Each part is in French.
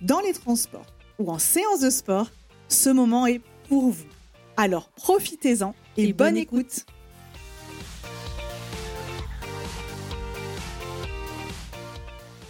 dans les transports ou en séance de sport, ce moment est pour vous. Alors profitez-en et, bonne, écoute.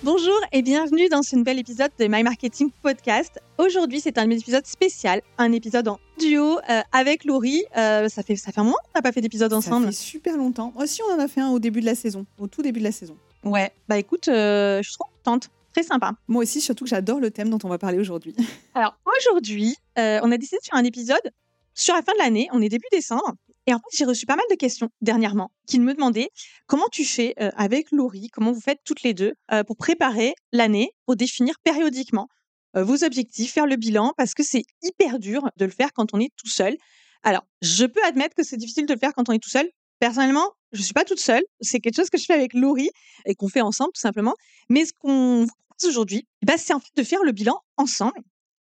Bonjour et bienvenue dans ce nouvel épisode de My Marketing Podcast. Aujourd'hui, c'est un épisode spécial, un épisode en duo euh, avec Laurie. Euh, ça, fait, ça fait un moment qu'on n'a pas fait d'épisode ensemble. Ça fait super longtemps. Moi aussi, on en a fait un au début de la saison, au tout début de la saison. Ouais, bah écoute, euh, je suis trop contente. Très sympa. Moi aussi, surtout que j'adore le thème dont on va parler aujourd'hui. Alors aujourd'hui, euh, on a décidé de faire un épisode sur la fin de l'année. On est début décembre. Et en fait, j'ai reçu pas mal de questions dernièrement qui me demandaient comment tu fais euh, avec Laurie, comment vous faites toutes les deux euh, pour préparer l'année, pour définir périodiquement vos objectifs, faire le bilan, parce que c'est hyper dur de le faire quand on est tout seul. Alors, je peux admettre que c'est difficile de le faire quand on est tout seul. Personnellement, je suis pas toute seule. C'est quelque chose que je fais avec Laurie et qu'on fait ensemble tout simplement. Mais ce qu'on vous propose aujourd'hui, bah, c'est en fait de faire le bilan ensemble.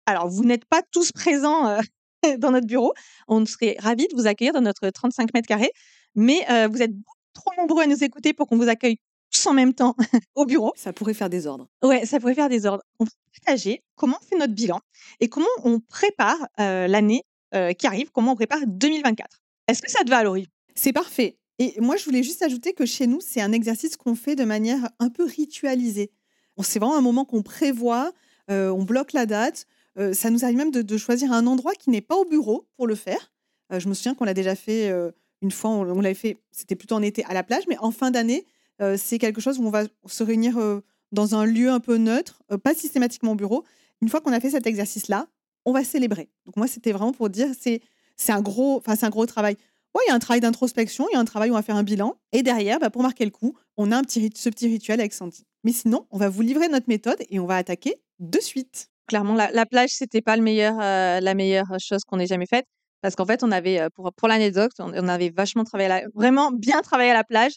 Alors, vous n'êtes pas tous présents euh, dans notre bureau. On serait ravis de vous accueillir dans notre 35 mètres carrés. Mais euh, vous êtes trop nombreux à nous écouter pour qu'on vous accueille tous en même temps au bureau. Ça pourrait faire des ordres. Ouais, ça pourrait faire des ordres. On va partager comment on fait notre bilan et comment on prépare euh, l'année qui arrive, comment on prépare 2024. Est-ce que ça te va, Laurie? C'est parfait. Et moi, je voulais juste ajouter que chez nous, c'est un exercice qu'on fait de manière un peu ritualisée. C'est vraiment un moment qu'on prévoit, euh, on bloque la date. Euh, ça nous arrive même de, choisir un endroit qui n'est pas au bureau pour le faire. Euh, je me souviens qu'on l'a déjà fait une fois, on, on l'avait fait, c'était plutôt en été à la plage, mais en fin d'année, c'est quelque chose où on va se réunir dans un lieu un peu neutre, pas systématiquement au bureau. Une fois qu'on a fait cet exercice-là, on va célébrer. Donc moi, c'était vraiment pour dire, c'est un c'est un gros travail il y a un travail d'introspection, il y a un travail où on va faire un bilan. Et derrière, bah, pour marquer le coup, on a un petit, ce petit rituel avec Sandy. Mais sinon, on va vous livrer notre méthode et on va attaquer de suite. Clairement, la, la plage, c'était pas le meilleur, euh, la meilleure chose qu'on ait jamais faite. Parce qu'en fait, on avait, euh, pour, pour l'anecdote, on, avait vachement travaillé, vraiment bien travaillé à la plage.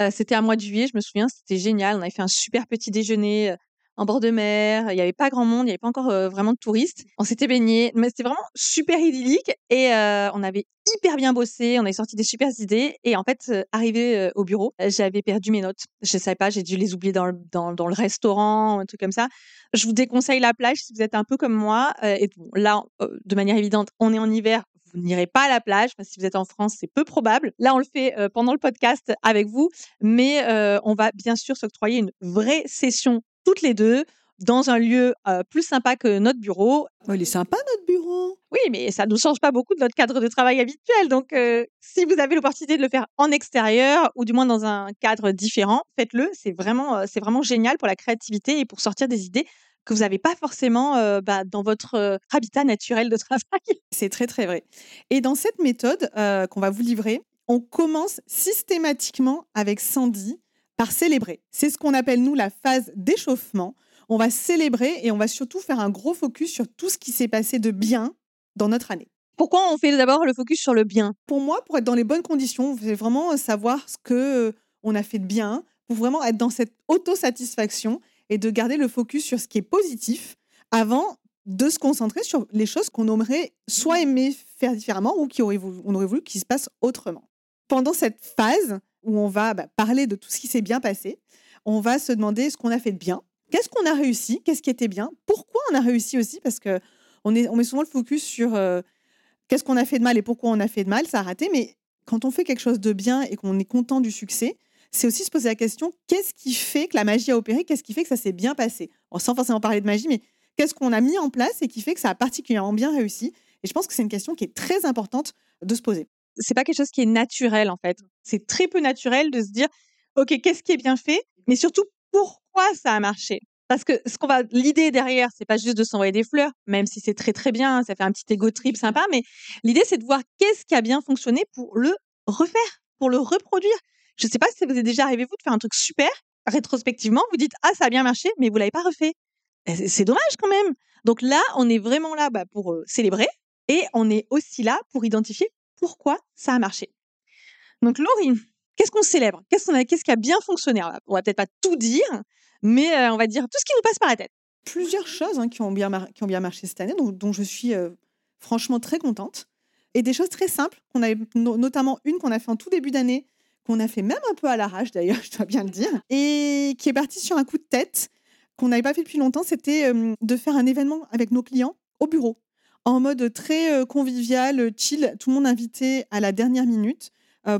Euh, c'était un mois de juillet, je me souviens, c'était génial. On avait fait un super petit déjeuner en bord de mer. Il n'y avait pas grand monde, il n'y avait pas encore vraiment de touristes. On s'était baigné, mais c'était vraiment super idyllique et on avait hyper bien bossé. On avait sorti des super idées et en fait, arrivé au bureau, j'avais perdu mes notes. Je savais pas, j'ai dû les oublier dans le, dans, dans le restaurant, un truc comme ça. Je vous déconseille la plage si vous êtes un peu comme moi. et bon, là, de manière évidente, on est en hiver, vous n'irez pas à la plage. si vous êtes en France, c'est peu probable. Là, on le fait pendant le podcast avec vous, mais on va bien sûr s'octroyer une vraie session toutes les deux dans un lieu plus sympa que notre bureau. Oh, il est sympa notre bureau. Oui, mais ça ne nous change pas beaucoup de notre cadre de travail habituel. Donc, si vous avez l'opportunité de le faire en extérieur ou du moins dans un cadre différent, faites-le. C'est vraiment, c'est vraiment génial pour la créativité et pour sortir des idées que vous n'avez pas forcément bah, dans votre habitat naturel de travail. C'est très très vrai. Et dans cette méthode qu'on va vous livrer, on commence systématiquement avec Sandy par célébrer. C'est ce qu'on appelle, nous, la phase d'échauffement. On va célébrer et on va surtout faire un gros focus sur tout ce qui s'est passé de bien dans notre année. Pourquoi on fait d'abord le focus sur le bien? Pour moi, pour être dans les bonnes conditions, on veut vraiment savoir ce que euh, on a fait de bien, pour vraiment être dans cette autosatisfaction et de garder le focus sur ce qui est positif avant de se concentrer sur les choses qu'on aimerait soit aimer faire différemment ou qui aurait voulu, on aurait voulu qu'il se passe autrement. Pendant cette phase, où on va bah, parler de tout ce qui s'est bien passé. On va se demander ce qu'on a fait de bien, qu'est-ce qu'on a réussi, qu'est-ce qui était bien, pourquoi on a réussi aussi, parce que on, met souvent le focus sur euh, qu'est-ce qu'on a fait de mal et pourquoi on a fait de mal, ça a raté. Mais quand on fait quelque chose de bien et qu'on est content du succès, c'est aussi se poser la question qu'est-ce qui fait que la magie a opéré, qu'est-ce qui fait que ça s'est bien passé? Sans forcément parler de magie, mais Qu'est-ce qu'on a mis en place et qui fait que ça a particulièrement bien réussi? Et je pense que c'est une question qui est très importante de se poser. C'est pas quelque chose qui est naturel en fait. C'est très peu naturel de se dire OK, qu'est-ce qui est bien fait, mais surtout pourquoi ça a marché? Parce que ce qu'on va, l'idée derrière, c'est pas juste de s'envoyer des fleurs, même si c'est très très bien, ça fait un petit ego trip sympa, mais l'idée c'est de voir qu'est-ce qui a bien fonctionné pour le refaire, pour le reproduire. Je sais pas si vous est déjà arrivé vous de faire un truc super, rétrospectivement, vous dites ah ça a bien marché, mais vous l'avez pas refait. C'est dommage quand même. Donc là, on est vraiment là bah, pour célébrer et on est aussi là pour identifier pourquoi ça a marché. Donc Laurie, qu'est-ce qu'on célèbre? Qu'est-ce qu'on a Qu'est-ce qui a bien fonctionné? On va peut-être pas tout dire, mais on va dire tout ce qui nous passe par la tête. Plusieurs choses hein, qui, ont bien qui ont bien marché cette année, dont, je suis franchement très contente. Et des choses très simples, a, notamment une qu'on a fait en tout début d'année, qu'on a fait même un peu à l'arrache d'ailleurs, je dois bien le dire, et qui est partie sur un coup de tête qu'on n'avait pas fait depuis longtemps, c'était de faire un événement avec nos clients au bureau, en mode très convivial, chill, tout le monde invité à la dernière minute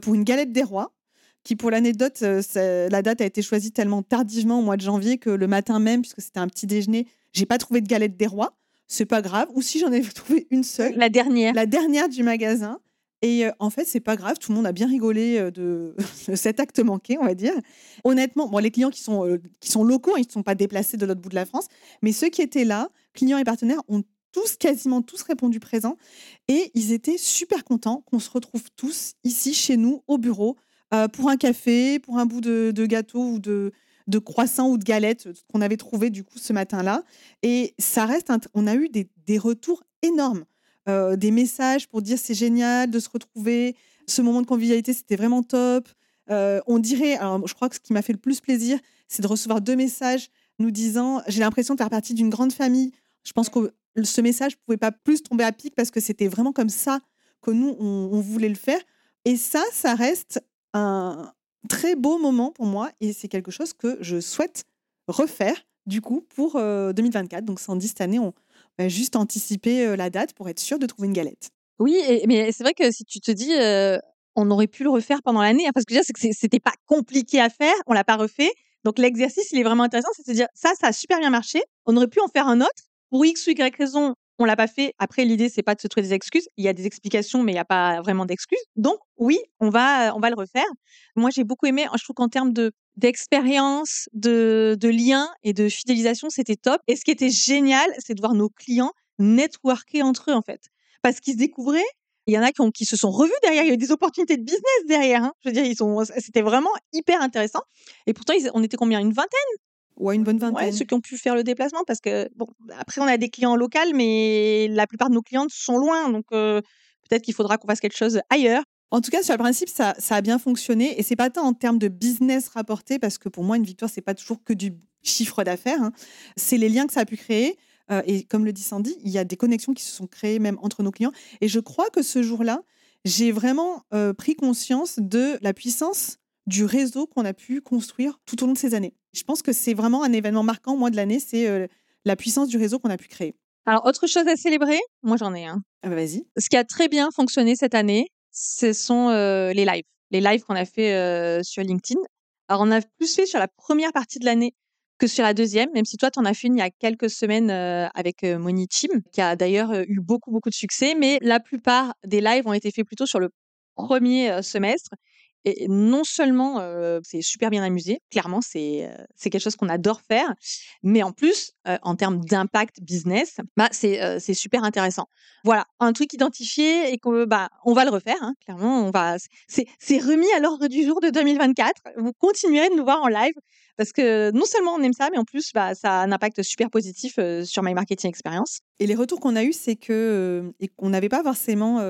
pour une galette des rois qui pour l'anecdote, la date a été choisie tellement tardivement au mois de janvier que le matin même, puisque c'était un petit déjeuner, j'ai pas trouvé de galette des rois. C'est pas grave. Ou si j'en ai trouvé une seule. La dernière. La dernière du magasin. Et en fait, c'est pas grave, tout le monde a bien rigolé de, cet acte manqué, on va dire. Honnêtement, bon, les clients qui sont, qui sont locaux, ils ne sont pas déplacés de l'autre bout de la France, mais ceux qui étaient là, clients et partenaires, ont tous, quasiment tous répondu présent. Et ils étaient super contents qu'on se retrouve tous ici, chez nous, au bureau, pour un café, pour un bout de, gâteau ou de, croissant ou de galette qu'on avait trouvé du coup ce matin-là. Et ça reste, on a eu des, retours énormes. Euh, des messages pour dire c'est génial de se retrouver. Ce moment de convivialité, c'était vraiment top. Euh, on dirait, alors je crois que ce qui m'a fait le plus plaisir, c'est de recevoir deux messages nous disant j'ai l'impression de faire partie d'une grande famille. Je pense que ce message ne pouvait pas plus tomber à pic parce que c'était vraiment comme ça que nous, on, voulait le faire. Et ça, ça reste un très beau moment pour moi et c'est quelque chose que je souhaite refaire du coup pour 2024. Euh, Donc, Sandy, cette année, on, bah, juste anticiper la date pour être sûr de trouver une galette. Oui, mais c'est vrai que si tu te dis, on aurait pu le refaire pendant l'année, hein, parce que c'est que c'était pas compliqué à faire, on l'a pas refait. Donc l'exercice, il est vraiment intéressant, c'est de se dire, ça, ça a super bien marché, on aurait pu en faire un autre. Pour X ou Y raison, on l'a pas fait. Après, l'idée, c'est pas de se trouver des excuses. Il y a des explications, mais il n'y a pas vraiment d'excuses. Donc, oui, on va, on va le refaire. Moi, j'ai beaucoup aimé. Je trouve qu'en termes de d'expérience, de, de lien et de fidélisation, c'était top. Et ce qui était génial, c'est de voir nos clients networker entre eux, en fait. Parce qu'ils se découvraient. Il y en a qui, se sont revus derrière. Il y a eu des opportunités de business derrière. Hein. Je veux dire, ils sont, c'était vraiment hyper intéressant. Et pourtant, on était combien? Une vingtaine? Ouais, une bonne vingtaine. Ouais, ceux qui ont pu faire le déplacement, parce que, bon, après, on a des clients locaux, mais la plupart de nos clientes sont loin. Donc, euh, peut-être qu'il faudra qu'on fasse quelque chose ailleurs. En tout cas, sur le principe, ça, ça a bien fonctionné. Et c'est pas tant en termes de business rapporté, parce que pour moi, une victoire, c'est pas toujours que du chiffre d'affaires. Hein. C'est les liens que ça a pu créer. Euh, et comme le dit Sandy, il y a des connexions qui se sont créées même entre nos clients. Et je crois que ce jour-là, j'ai vraiment euh, pris conscience de la puissance du réseau qu'on a pu construire tout au long de ces années. Je pense que c'est vraiment un événement marquant, moi, de l'année, c'est euh, la puissance du réseau qu'on a pu créer. Alors, autre chose à célébrer, moi j'en ai un. Ah bah, vas-y. Ce qui a très bien fonctionné cette année, ce sont euh, les lives. Les lives qu'on a fait euh, sur LinkedIn. Alors, on a plus fait sur la première partie de l'année que sur la deuxième, même si toi, tu en as fait une il y a quelques semaines avec Moni Team, qui a d'ailleurs eu beaucoup, beaucoup de succès. Mais la plupart des lives ont été faits plutôt sur le premier semestre. Et non seulement c'est super bien amusé, clairement c'est quelque chose qu'on adore faire, mais en plus en termes d'impact business, bah c'est c'est super intéressant. Voilà, un truc identifié et que bah on va le refaire, hein, clairement c'est remis à l'ordre du jour de 2024. Vous continuerez de nous voir en live parce que non seulement on aime ça, mais en plus bah ça a un impact super positif sur My Marketing Experience. Et les retours qu'on a eus, c'est que qu'on n'avait pas forcément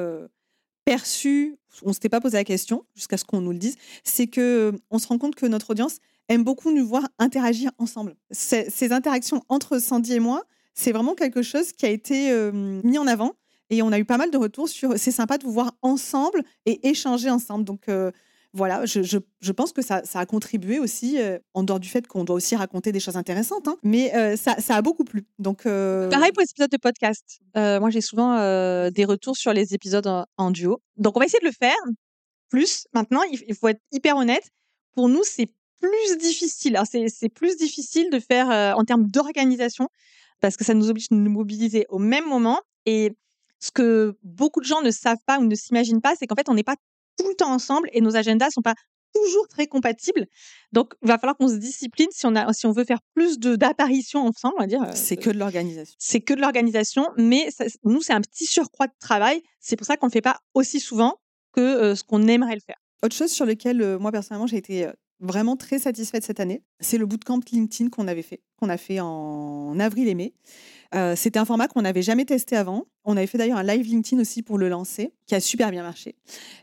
perçu, on s'était pas posé la question jusqu'à ce qu'on nous le dise, c'est que on se rend compte que notre audience aime beaucoup nous voir interagir ensemble. Ces, interactions entre Sandy et moi, c'est vraiment quelque chose qui a été mis en avant et on a eu pas mal de retours sur c'est sympa de vous voir ensemble et échanger ensemble. Donc voilà, je, pense que ça, a contribué aussi, euh, en dehors du fait qu'on doit aussi raconter des choses intéressantes, hein, mais euh, ça, a beaucoup plu. Donc, euh, Pareil pour les épisodes de podcast. moi, j'ai souvent des retours sur les épisodes en, duo. Donc, on va essayer de le faire. Plus, maintenant, il, faut être hyper honnête. Pour nous, c'est plus difficile. C'est plus difficile de faire en termes d'organisation parce que ça nous oblige de nous mobiliser au même moment. Et ce que beaucoup de gens ne savent pas ou ne s'imaginent pas, c'est qu'en fait, on n'est pas tout le temps ensemble et nos agendas sont pas toujours très compatibles. Donc, il va falloir qu'on se discipline si on, a, si on veut faire plus d'apparitions ensemble, on va dire. C'est que de l'organisation. C'est que de l'organisation, mais ça, nous, c'est un petit surcroît de travail. C'est pour ça qu'on ne le fait pas aussi souvent que ce qu'on aimerait le faire. Autre chose sur lequel, moi, personnellement, j'ai été vraiment très satisfaite cette année, c'est le bootcamp LinkedIn qu'on avait fait, qu'on a fait en avril et mai. C'était un format qu'on n'avait jamais testé avant. On avait fait d'ailleurs un live LinkedIn aussi pour le lancer, qui a super bien marché.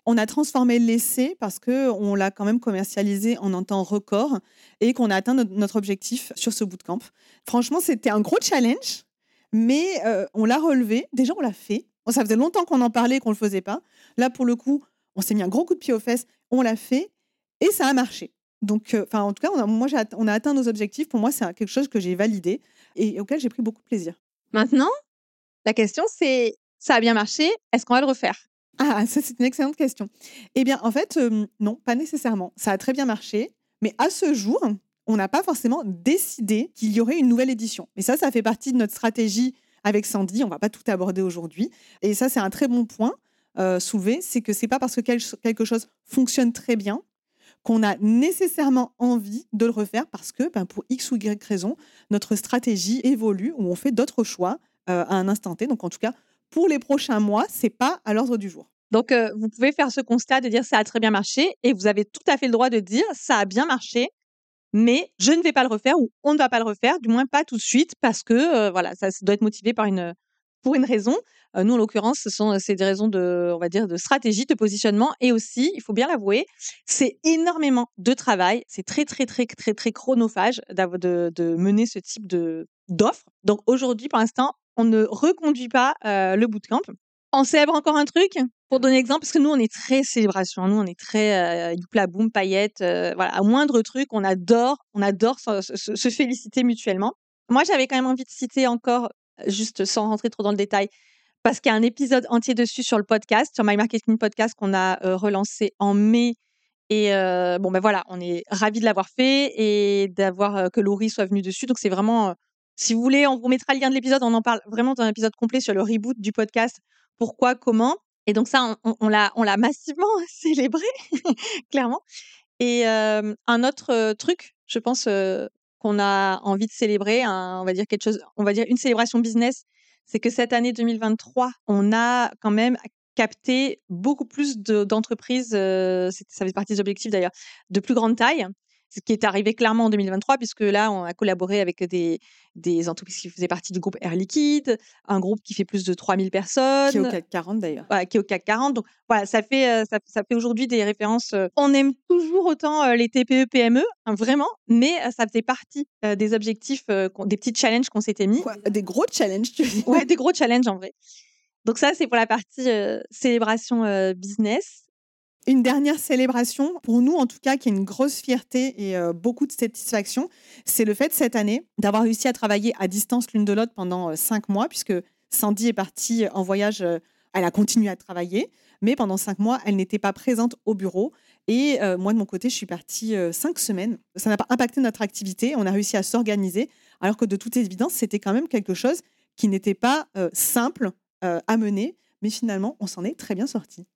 On a transformé l'essai parce que on l'a quand même commercialisé en un temps record et qu'on a atteint notre objectif sur ce bootcamp. Franchement, c'était un gros challenge, mais on l'a relevé. Déjà, on l'a fait. Ça faisait longtemps qu'on en parlait, qu'on le faisait pas. Là, pour le coup, on s'est mis un gros coup de pied aux fesses. On l'a fait et ça a marché. Donc, enfin, en tout cas, moi, on a atteint nos objectifs. Pour moi, c'est quelque chose que j'ai validé et auquel j'ai pris beaucoup de plaisir. Maintenant, la question, c'est ça a bien marché, est-ce qu'on va le refaire? Ah, ça, c'est une excellente question. Eh bien, en fait, non, pas nécessairement. Ça a très bien marché, mais à ce jour, on n'a pas forcément décidé qu'il y aurait une nouvelle édition. Mais ça, ça fait partie de notre stratégie avec Sandy. On va pas tout aborder aujourd'hui. Et ça, c'est un très bon point euh, soulevé, c'est que c'est pas parce que quelque chose fonctionne très bien qu'on a nécessairement envie de le refaire parce que, ben, pour X ou Y raison, notre stratégie évolue ou on fait d'autres choix euh, à un instant T. Donc, en tout cas, pour les prochains mois, c'est pas à l'ordre du jour. Donc, euh, vous pouvez faire ce constat de dire ça a très bien marché et vous avez tout à fait le droit de dire ça a bien marché, mais je ne vais pas le refaire ou on ne va pas le refaire, du moins pas tout de suite parce que euh, voilà, ça doit être motivé par une, pour une raison. nous, en l'occurrence, ce sont c'est des raisons de, on va dire, de stratégie, de positionnement, et aussi, il faut bien l'avouer, c'est énormément de travail. C'est très, très, très, très, très chronophage de, de mener ce type de d'offre. Donc aujourd'hui, pour l'instant, on ne reconduit pas le bootcamp. On célèbre encore un truc pour donner exemple, parce que nous, on est très célébration. Nous, on est très youpla boum, paillettes. voilà, à moindre truc, on adore, on adore se féliciter mutuellement. Moi, j'avais quand même envie de citer encore juste sans rentrer trop dans le détail, parce qu'il y a un épisode entier dessus sur le podcast, sur My Marketing Podcast qu'on a relancé en mai. Et bon, ben voilà, on est ravis de l'avoir fait et d'avoir que Laurie soit venue dessus. Donc c'est vraiment, si vous voulez, on vous mettra le lien de l'épisode. On en parle vraiment dans un épisode complet sur le reboot du podcast. Pourquoi, comment. Et donc ça, on, on l'a massivement célébré, clairement. Et un autre truc, je pense, qu'on a envie de célébrer, on va dire quelque chose, on va dire une célébration business, c'est que cette année 2023, on a quand même capté beaucoup plus d'entreprises, euh, ça fait partie des objectifs d'ailleurs, de plus grande taille, ce qui est arrivé clairement en 2023, puisque là, on a collaboré avec des, des entreprises qui faisaient partie du groupe Air Liquide, un groupe qui fait plus de 3000 personnes. Qui est au CAC 40 d'ailleurs. qui est au CAC 40. Donc voilà, ça fait, euh, ça, fait aujourd'hui des références. Euh, on aime toujours autant euh, les TPE, PME, hein, vraiment, mais ça faisait partie des objectifs, des petits challenges qu'on s'était mis. des gros challenges, tu dis Ouais, des gros challenges en vrai. Donc ça, c'est pour la partie célébration business une dernière célébration, pour nous en tout cas, qui est une grosse fierté et euh, beaucoup de satisfaction, c'est le fait cette année d'avoir réussi à travailler à distance l'une de l'autre pendant euh, cinq mois, puisque Sandy est partie en voyage, euh, elle a continué à travailler, mais pendant cinq mois, elle n'était pas présente au bureau. Et moi, de mon côté, je suis partie cinq semaines. Ça n'a pas impacté notre activité, on a réussi à s'organiser, alors que de toute évidence, c'était quand même quelque chose qui n'était pas simple à mener, mais finalement, on s'en est très bien sorti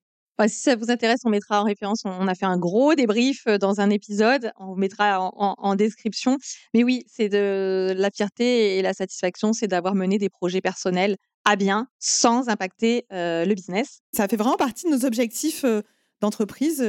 si ça vous intéresse, on mettra en référence. On, a fait un gros débrief dans un épisode. On vous mettra en, description. Mais oui, c'est de la fierté et la satisfaction, c'est d'avoir mené des projets personnels à bien sans impacter le business. Ça fait vraiment partie de nos objectifs d'entreprise,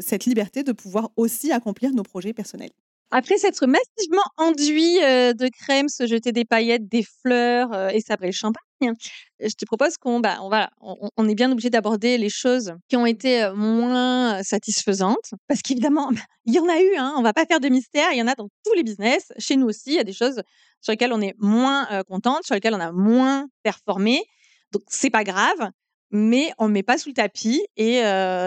cette liberté de pouvoir aussi accomplir nos projets personnels. Après s'être massivement enduit de crème, se jeter des paillettes, des fleurs et sabrer le champagne, je te propose qu'on bah, on, va, on, est bien obligé d'aborder les choses qui ont été moins satisfaisantes. Parce qu'évidemment, il y en a eu, hein, on va pas faire de mystère, il y en a dans tous les business. Chez nous aussi, il y a des choses sur lesquelles on est moins contente, sur lesquelles on a moins performé. Donc, c'est pas grave mais on ne met pas sous le tapis et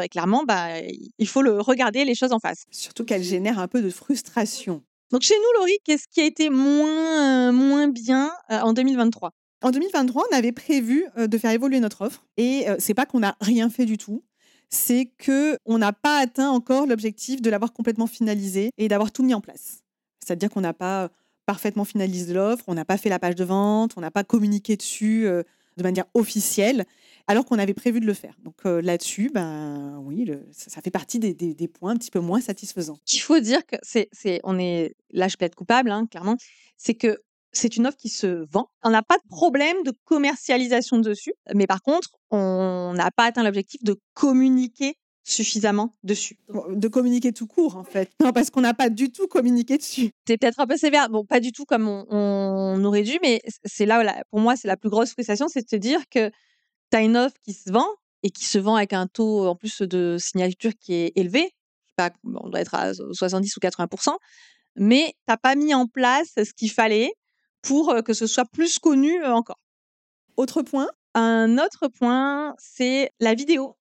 clairement, bah, il faut le regarder les choses en face. Surtout qu'elle génère un peu de frustration. Donc chez nous, Laurie, qu'est-ce qui a été moins, moins bien en 2023 En 2023, on avait prévu de faire évoluer notre offre et c'est pas qu'on n'a rien fait du tout. C'est que on n'a pas atteint encore l'objectif de l'avoir complètement finalisé et d'avoir tout mis en place. C'est-à-dire qu'on n'a pas parfaitement finalisé l'offre, on n'a pas fait la page de vente, on n'a pas communiqué dessus euh, de manière officielle, alors qu'on avait prévu de le faire. Donc euh, là-dessus, ben oui, le- ça, ça fait partie des, des- des points un petit peu moins satisfaisants. qu'il faut dire que c'est, on est, là, je peux être coupable, hein, clairement, c'est que c'est une offre qui se vend. On n'a pas de problème de commercialisation dessus, mais par contre, on n'a pas atteint l'objectif de communiquer suffisamment dessus. De communiquer tout court, en fait. Non, parce qu'on n'a pas du tout communiqué dessus. C'est peut-être un peu sévère, bon, pas du tout comme on, on aurait dû, mais c'est là, où la- pour moi, c'est la plus grosse frustration, c'est de se dire que tu as une offre qui se vend et qui se vend avec un taux en plus de signature qui est élevé. Pas, on doit être à 70 ou 80% mais t'as pas mis en place ce qu'il fallait pour euh, que ce soit plus connu euh, encore. Autre point, Un autre point, c'est la vidéo.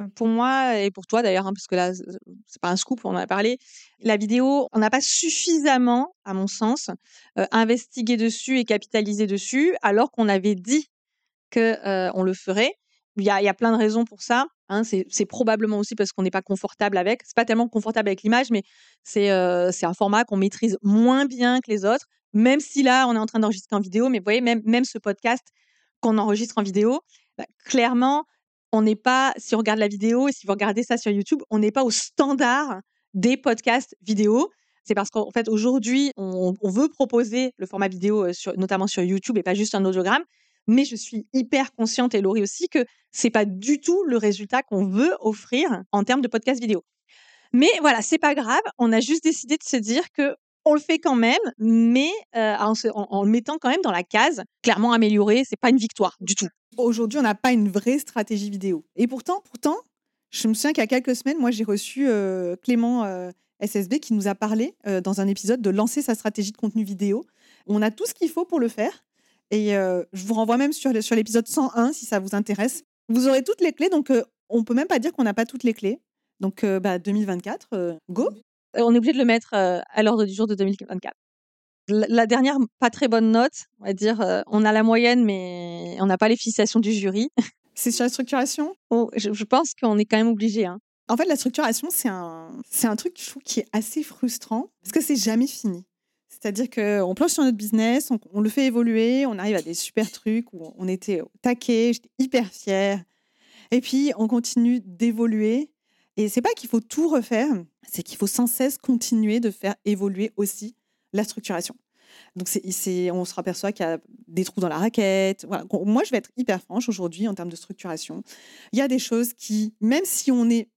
Euh, Pour moi et pour toi d'ailleurs, hein, parce que là, c'est pas un scoop, on en a parlé. La vidéo, on n'a pas suffisamment, à mon sens, investigué dessus et capitalisé dessus, alors qu'on avait dit que euh, on le ferait. Il y a, plein de raisons pour ça. hein. C'est probablement aussi parce qu'on n'est pas confortable avec. C'est pas tellement confortable avec l'image, mais c'est un format qu'on maîtrise moins bien que les autres. Même si là, on est en train d'enregistrer en vidéo, mais vous voyez, même, ce podcast qu'on enregistre en vidéo, bah, clairement, on n'est pas, si on regarde la vidéo et si vous regardez ça sur YouTube, on n'est pas au standard des podcasts vidéo. C'est parce qu'en fait, aujourd'hui, on, veut proposer le format vidéo, notamment sur YouTube et pas juste un audiogramme. Mais je suis hyper consciente, et Laurie aussi, que c'est pas du tout le résultat qu'on veut offrir en termes de podcast vidéo. Mais voilà, c'est pas grave. On a juste décidé de se dire que on le fait quand même, mais euh, en, le mettant quand même dans la case clairement amélioré. C'est pas une victoire du tout. aujourd'hui, on n'a pas une vraie stratégie vidéo. Et pourtant, pourtant, je me souviens qu'il y a quelques semaines, moi, j'ai reçu euh, Clément euh, SSB qui nous a parlé dans un épisode de lancer sa stratégie de contenu vidéo. On a tout ce qu'il faut pour le faire. Et euh, je vous renvoie même sur, l'épisode 101 si ça vous intéresse. Vous aurez toutes les clés, donc euh, on peut même pas dire qu'on n'a pas toutes les clés. Donc euh, bah, 2024, euh, go on est obligé de le mettre à l'ordre du jour de 2024. La, la dernière, pas très bonne note, on va dire, on a la moyenne, mais on n'a pas les fixations du jury. C'est sur la structuration? Oh, je, je pense qu'on est quand même obligé. Hein. En fait, la structuration, c'est un, c'est un truc, je trouve, qui est assez frustrant parce que c'est jamais fini. C'est-à-dire qu'on planche sur notre business, on, le fait évoluer, on arrive à des super trucs où on était au taquet, j'étais hyper fière. Et puis, on continue d'évoluer. Et c'est pas qu'il faut tout refaire, c'est qu'il faut sans cesse continuer de faire évoluer aussi la structuration. Donc, on se aperçoit qu'il y a des trous dans la raquette. Moi, je vais être hyper franche aujourd'hui en termes de structuration. Il y a des choses qui, même si on est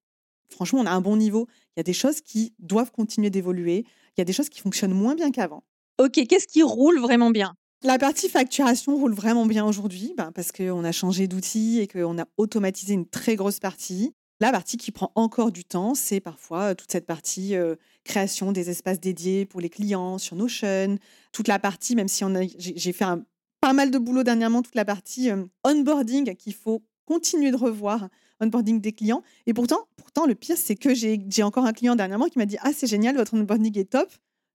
franchement, on a un bon niveau. Il y a des choses qui doivent continuer d'évoluer. Il y a des choses qui fonctionnent moins bien qu'avant. Ok, qu'est-ce qui roule vraiment bien? La partie facturation roule vraiment bien aujourd'hui ben, parce qu'on a changé d'outil et qu'on a automatisé une très grosse partie. La partie qui prend encore du temps, c'est parfois euh, toute cette partie euh, création des espaces dédiés pour les clients sur Notion, toute la partie, même si on a- j'ai j'ai fait un- pas mal de boulot dernièrement, toute la partie euh, onboarding qu'il faut continuer de revoir, onboarding des clients. Et pourtant, pourtant le pire, c'est que j'ai encore un client dernièrement qui m'a dit Ah, c'est génial, votre onboarding est top.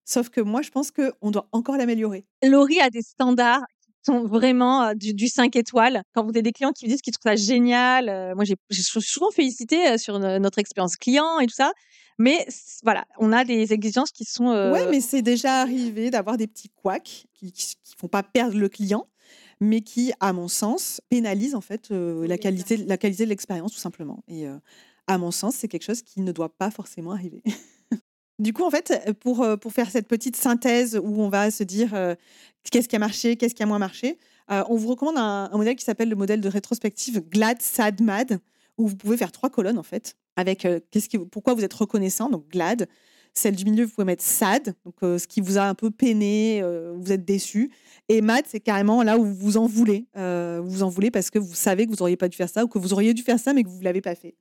Sauf que moi, je pense qu'on doit encore l'améliorer. Laurie a des standards qui sont vraiment euh, du, du 5 étoiles. Quand vous avez des clients qui vous disent qu'ils trouvent ça génial, euh, moi j'ai j'ai sou- souvent félicité euh, sur no- notre expérience client et tout ça. Mais voilà, on a des exigences qui sont. euh, Ouais, mais c'est déjà arrivé d'avoir des petits couacs qui ne font pas perdre le client, mais qui, à mon sens, pénalisent en fait euh, la, qualité, la qualité de l'expérience, tout simplement. Et euh, à mon sens, c'est quelque chose qui ne doit pas forcément arriver. Du coup, en fait, pour, euh, pour faire cette petite synthèse où on va se dire euh, qu'est-ce qui a marché, qu'est-ce qui a moins marché, euh, on vous recommande un, un modèle qui s'appelle le modèle de rétrospective GLAD, SAD, MAD, où vous pouvez faire trois colonnes, en fait, avec euh, qu'est-ce qui, pourquoi vous êtes reconnaissant, donc GLAD. Celle du milieu, vous pouvez mettre SAD, donc euh, ce qui vous a un peu peiné, euh, vous êtes déçu. Et MAD, c'est carrément là où vous en voulez. Euh, vous en voulez parce que vous savez que vous n'auriez pas dû faire ça ou que vous auriez dû faire ça mais que vous ne l'avez pas fait.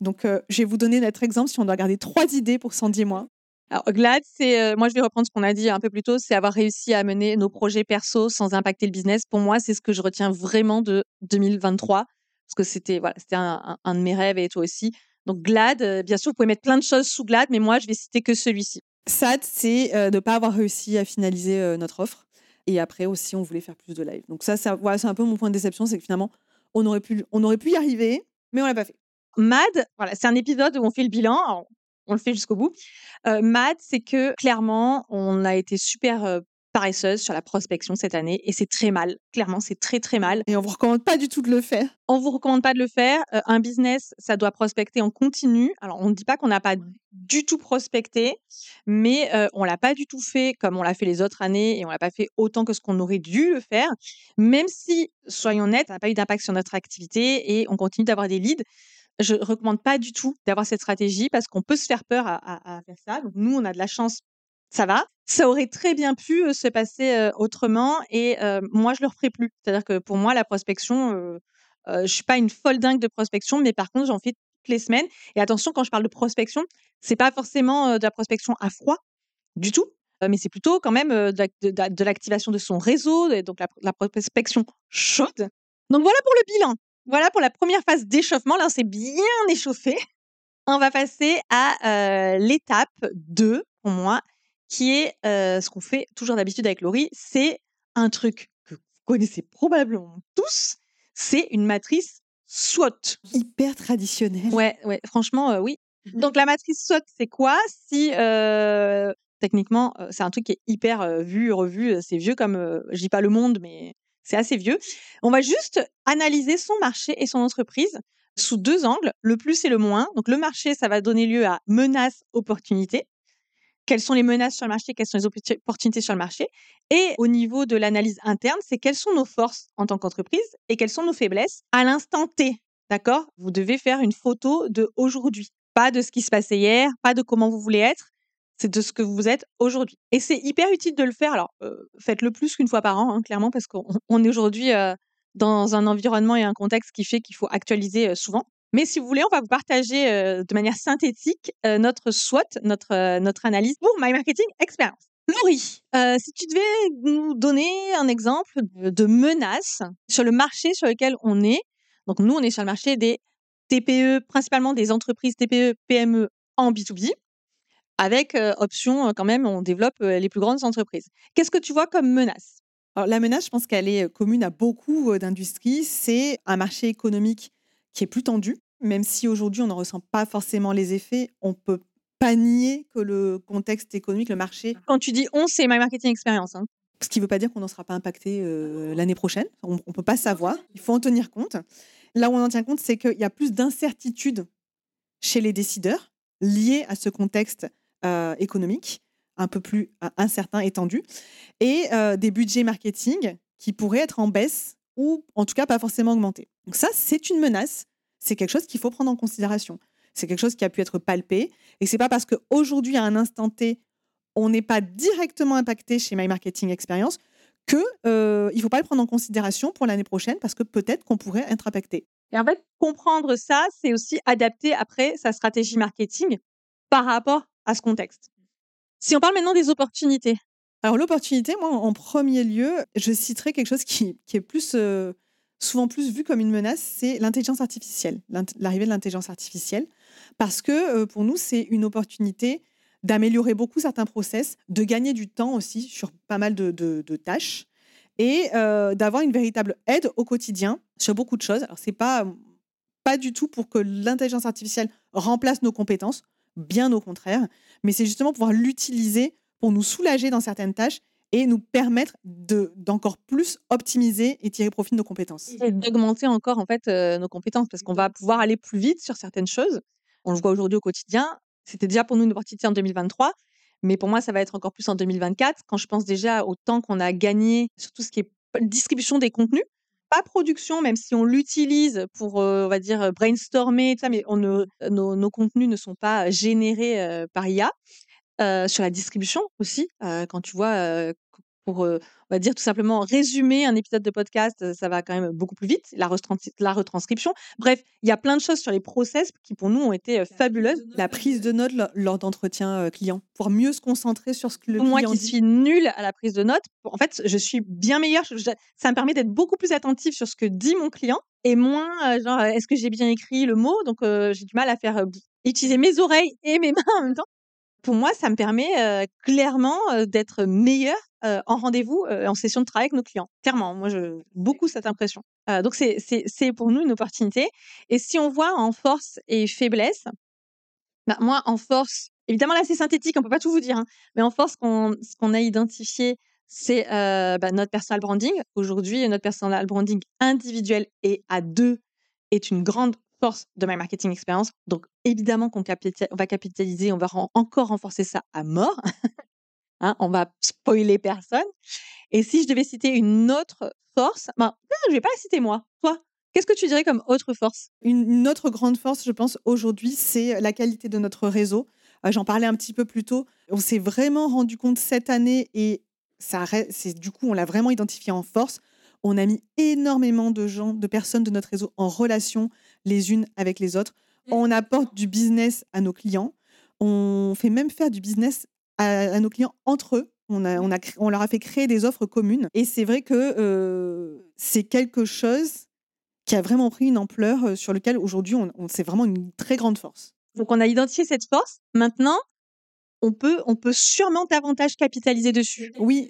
Donc, je vais vous donner notre exemple si on doit garder trois idées pour Sandy et moi. Alors, GLAD, c'est, moi je vais reprendre ce qu'on a dit un peu plus tôt, c'est avoir réussi à mener nos projets perso sans impacter le business. Pour moi, c'est ce que je retiens vraiment de 2023, parce que c'était voilà, un- un de mes rêves et toi aussi. Donc GLAD, euh, bien sûr, vous pouvez mettre plein de choses sous GLAD, mais moi je vais citer que celui-ci. SAD, c'est euh, de ne pas avoir réussi à finaliser euh, notre offre. Et après aussi, on voulait faire plus de live. Donc ça, ça voilà, c'est un peu mon point de déception, c'est que finalement, on aurait pu, on aurait pu y arriver, mais on l'a pas fait. MAD, voilà, c'est un épisode où on fait le bilan. Alors, on le fait jusqu'au bout. Euh, MAD, c'est que clairement, on a été super euh, paresseuse sur la prospection cette année et c'est très mal. Clairement, c'est très très mal. Et on vous recommande pas du tout de le faire. On vous recommande pas de le faire. Euh, un business, ça doit prospecter en continu. Alors, on ne dit pas qu'on n'a pas du tout prospecté, mais euh, on l'a pas du tout fait comme on l'a fait les autres années et on l'a pas fait autant que ce qu'on aurait dû le faire. Même si, soyons honnêtes, ça n'a pas eu d'impact sur notre activité et on continue d'avoir des leads. Je recommande pas du tout d'avoir cette stratégie parce qu'on peut se faire peur à, à- à faire ça. Donc nous, on a de la chance ça va. Ça aurait très bien pu euh, se passer euh, autrement et euh, moi, je le referai plus. C'est-à-dire que pour moi, la prospection, je suis pas une folle dingue de prospection, mais par contre, j'en fais toutes les semaines. Et attention, quand je parle de prospection, c'est pas forcément de la prospection à froid du tout, mais c'est plutôt quand même de, l'ac- de- de- de l'activation de son réseau, donc la, la prospection chaude. Donc voilà pour le bilan. Voilà pour la première phase d'échauffement. Là, on s'est bien échauffé. On va passer à l'étape 2 pour moi, qui est euh, ce qu'on fait toujours d'habitude avec Laurie. C'est un truc que vous connaissez probablement tous. C'est une matrice SWOT. Hyper traditionnel. Ouais, ouais, franchement, euh, oui. Donc la matrice SWOT, c'est quoi? Si euh, techniquement, c'est un truc qui est hyper vu, revu, c'est vieux comme, je dis pas le monde, mais c'est assez vieux. On va juste analyser son marché et son entreprise sous deux angles, le plus et le moins. Donc le marché, ça va donner lieu à menaces, opportunités. Quelles sont les menaces sur le marché, quelles sont les opportu- opportunités sur le marché. Et au niveau de l'analyse interne, c'est quelles sont nos forces en tant qu'entreprise et quelles sont nos faiblesses à l'instant T. D'accord? Vous devez faire une photo de aujourd'hui, pas de ce qui se passait hier, pas de comment vous voulez être, c'est de ce que vous êtes aujourd'hui. Et c'est hyper utile de le faire. Alors, euh, faites-le plus qu'une fois par an, hein, clairement, parce qu'on on est aujourd'hui euh, dans un environnement et un contexte qui fait qu'il faut actualiser euh, souvent. Mais si vous voulez, on va vous partager euh, de manière synthétique euh, notre SWOT, notre, euh, notre analyse pour My Marketing Experience. Laurie, si tu devais nous donner un exemple de, menace sur le marché sur lequel on est, donc nous, on est sur le marché des TPE, principalement des entreprises TPE, PME en B2B, avec option quand même, on développe les plus grandes entreprises. Qu'est-ce que tu vois comme menace? Alors, la menace, je pense qu'elle est commune à beaucoup d'industries. C'est un marché économique qui est plus tendu, même si aujourd'hui on n'en ressent pas forcément les effets. On peut pas nier que le contexte économique, le marché, Quand tu dis on, c'est My Marketing Experience. hein. ce qui ne veut pas dire qu'on n'en sera pas impacté euh, l'année prochaine. On ne peut pas savoir. Il faut en tenir compte. Là où on en tient compte, c'est qu'il y a plus d'incertitudes chez les décideurs liées à ce contexte euh, économique un peu plus euh, incertain et tendu, et euh, des budgets marketing qui pourraient être en baisse ou en tout cas pas forcément augmentés. Donc ça, c'est une menace. C'est quelque chose qu'il faut prendre en considération. C'est quelque chose qui a pu être palpé. Et c'est pas parce qu'aujourd'hui, à un instant T, on n'est pas directement impacté chez My Marketing Experience que euh, il faut pas le prendre en considération pour l'année prochaine parce que peut-être qu'on pourrait être impacté. Et en fait, comprendre ça, c'est aussi adapter après sa stratégie marketing par rapport à ce contexte. Si on parle maintenant des opportunités, Alors l'opportunité, moi, en premier lieu, je citerai quelque chose qui, qui est plus euh, souvent plus vu comme une menace, c'est l'intelligence artificielle, l'arrivée de l'intelligence artificielle, parce que euh, pour nous, c'est une opportunité d'améliorer beaucoup certains process, de gagner du temps aussi sur pas mal de tâches et euh, d'avoir une véritable aide au quotidien sur beaucoup de choses. Alors c'est pas pas du tout pour que l'intelligence artificielle remplace nos compétences, bien au contraire, mais c'est justement pouvoir l'utiliser pour nous soulager dans certaines tâches et nous permettre de d'encore plus optimiser et tirer profit de nos compétences. et d'augmenter encore en fait euh, nos compétences parce qu'on va pouvoir aller plus vite sur certaines choses. On le voit aujourd'hui au quotidien. C'était déjà pour nous une opportunité en 2023, mais pour moi ça va être encore plus en 2024 quand je pense déjà au temps qu'on a gagné sur tout ce qui est distribution des contenus, pas production, même si on l'utilise pour euh, on va dire brainstormer, tout ça, mais on ne, nos, nos contenus ne sont pas générés euh, par IA. Euh, sur la distribution aussi, euh, quand tu vois, euh, pour, on va dire tout simplement résumer un épisode de podcast, ça va quand même beaucoup plus vite, la, retrans- la retranscription. Bref, il y a plein de choses sur les process qui pour nous ont été fabuleuses. La prise de notes lo- lors d'entretien euh, client pour mieux se concentrer sur ce que le Moi client qui dit. suis nulle à la prise de notes, en fait, je suis bien meilleure. je- ça me permet d'être beaucoup plus attentive sur ce que dit mon client et moins, genre, est-ce que j'ai bien écrit le mot? Donc, j'ai du mal à faire utiliser mes oreilles et mes mains en même temps. Pour moi, ça me permet clairement d'être meilleure euh, en rendez-vous, en session de travail avec nos clients. Clairement, moi, je beaucoup cette impression. Donc, c'est pour nous une opportunité. Et si on voit en force et faiblesse, bah, moi, en force, évidemment, là, c'est synthétique, on peut pas tout vous dire, hein, mais en force, qu'on- ce qu'on a identifié, c'est euh, bah, notre personal branding. Aujourd'hui, notre personal branding individuel et à deux est une grande force de My Marketing Experience. Donc, évidemment qu'on va capitaliser, on va encore renforcer ça à mort. hein, on va spoiler personne. Et si je devais citer une autre force, ben, je vais pas la citer moi. Toi, qu'est-ce que tu dirais comme autre force? Une, autre grande force, je pense, aujourd'hui, c'est la qualité de notre réseau. Euh, j'en parlais un petit peu plus tôt. On s'est vraiment rendu compte cette année et ça, c'est du coup, on l'a vraiment identifié en force. On a mis énormément de gens, de personnes de notre réseau en relation les unes avec les autres. Mmh. On apporte du business à nos clients. On fait même faire du business à, nos clients entre eux. On, a, on, a, on, leur a fait créer des offres communes. Et c'est vrai que euh, c'est quelque chose qui a vraiment pris une ampleur euh, sur lequel aujourd'hui, on, c'est vraiment une très grande force. Donc, on a identifié cette force. Maintenant, on peut, on peut sûrement davantage capitaliser dessus. Oui,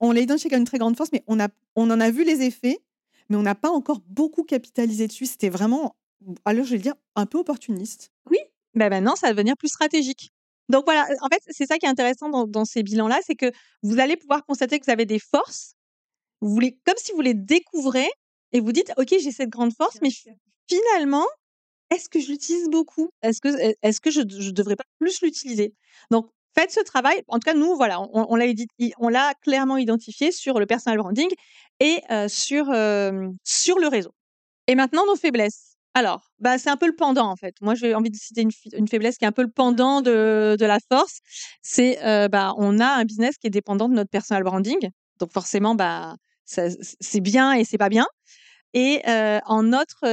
on l'a identifié comme une très grande force, mais on, a, on en a vu les effets, mais on n'a pas encore beaucoup capitalisé dessus. C'était vraiment, alors je vais dire, un peu opportuniste. Oui, ben maintenant, ça va devenir plus stratégique. Donc voilà, en fait, c'est ça qui est intéressant dans, ces bilans-là, c'est que vous allez pouvoir constater que vous avez des forces, vous voulez, comme si vous les découvrez, et vous dites, OK, j'ai cette grande force, mais finalement, est-ce que je l'utilise beaucoup? Est-ce que, est que je ne devrais pas plus l'utiliser? Donc, faites ce travail. En tout cas, nous, voilà, on, l'a, on l'a clairement identifié sur le personal branding et sur, sur le réseau. Et maintenant, nos faiblesses. Alors, bah, c'est un peu le pendant, en fait. Moi, j'ai envie de citer une, faiblesse qui est un peu le pendant de, de la force. C'est, bah, on a un business qui est dépendant de notre personal branding. Donc, forcément, bah, c'est bien et c'est pas bien. Et en notre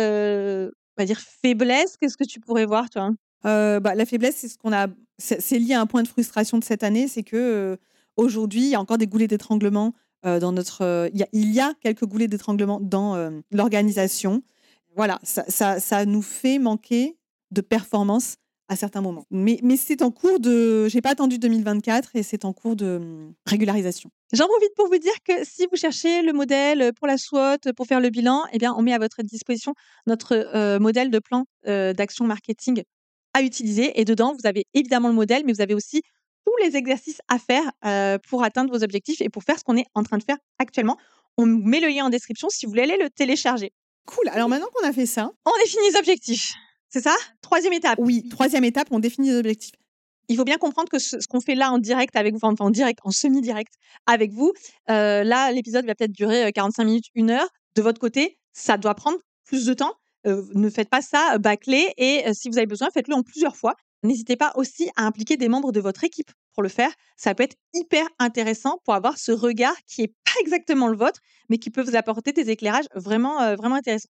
va dire faiblesse, qu'est-ce que tu pourrais voir, toi? Bah, La faiblesse, c'est ce qu'on a. C'est lié à un point de frustration de cette année, c'est que aujourd'hui, il y a encore des goulets d'étranglement dans notre. Il y, a, quelques goulets d'étranglement dans l'organisation. Voilà, ça, ça, nous fait manquer de performance à certains moments. Mais, mais c'est en cours de. J'ai pas attendu 2024 et c'est en cours de hum, régularisation. J'en profite pour vous dire que si vous cherchez le modèle pour la SWOT, pour faire le bilan, eh bien, on met à votre disposition notre euh, modèle de plan euh, d'action marketing à utiliser. Et dedans, vous avez évidemment le modèle, mais vous avez aussi tous les exercices à faire euh, pour atteindre vos objectifs et pour faire ce qu'on est en train de faire actuellement. On met le lien en description si vous voulez aller le télécharger. Cool. Alors maintenant qu'on a fait ça, on définit les objectifs. C'est ça? Troisième étape. Oui, troisième étape, on définit les objectifs. Il faut bien comprendre que ce, qu'on fait là en direct avec vous, enfin en direct, en semi-direct avec vous, euh, là, l'épisode va peut-être durer 45 euh, minutes, une heure. De votre côté, ça doit prendre plus de temps. Euh, ne faites pas ça bâclé et si vous avez besoin, faites-le en plusieurs fois. N'hésitez pas aussi à impliquer des membres de votre équipe pour le faire. Ça peut être hyper intéressant pour avoir ce regard qui n'est pas exactement le vôtre, mais qui peut vous apporter des éclairages vraiment, vraiment intéressants.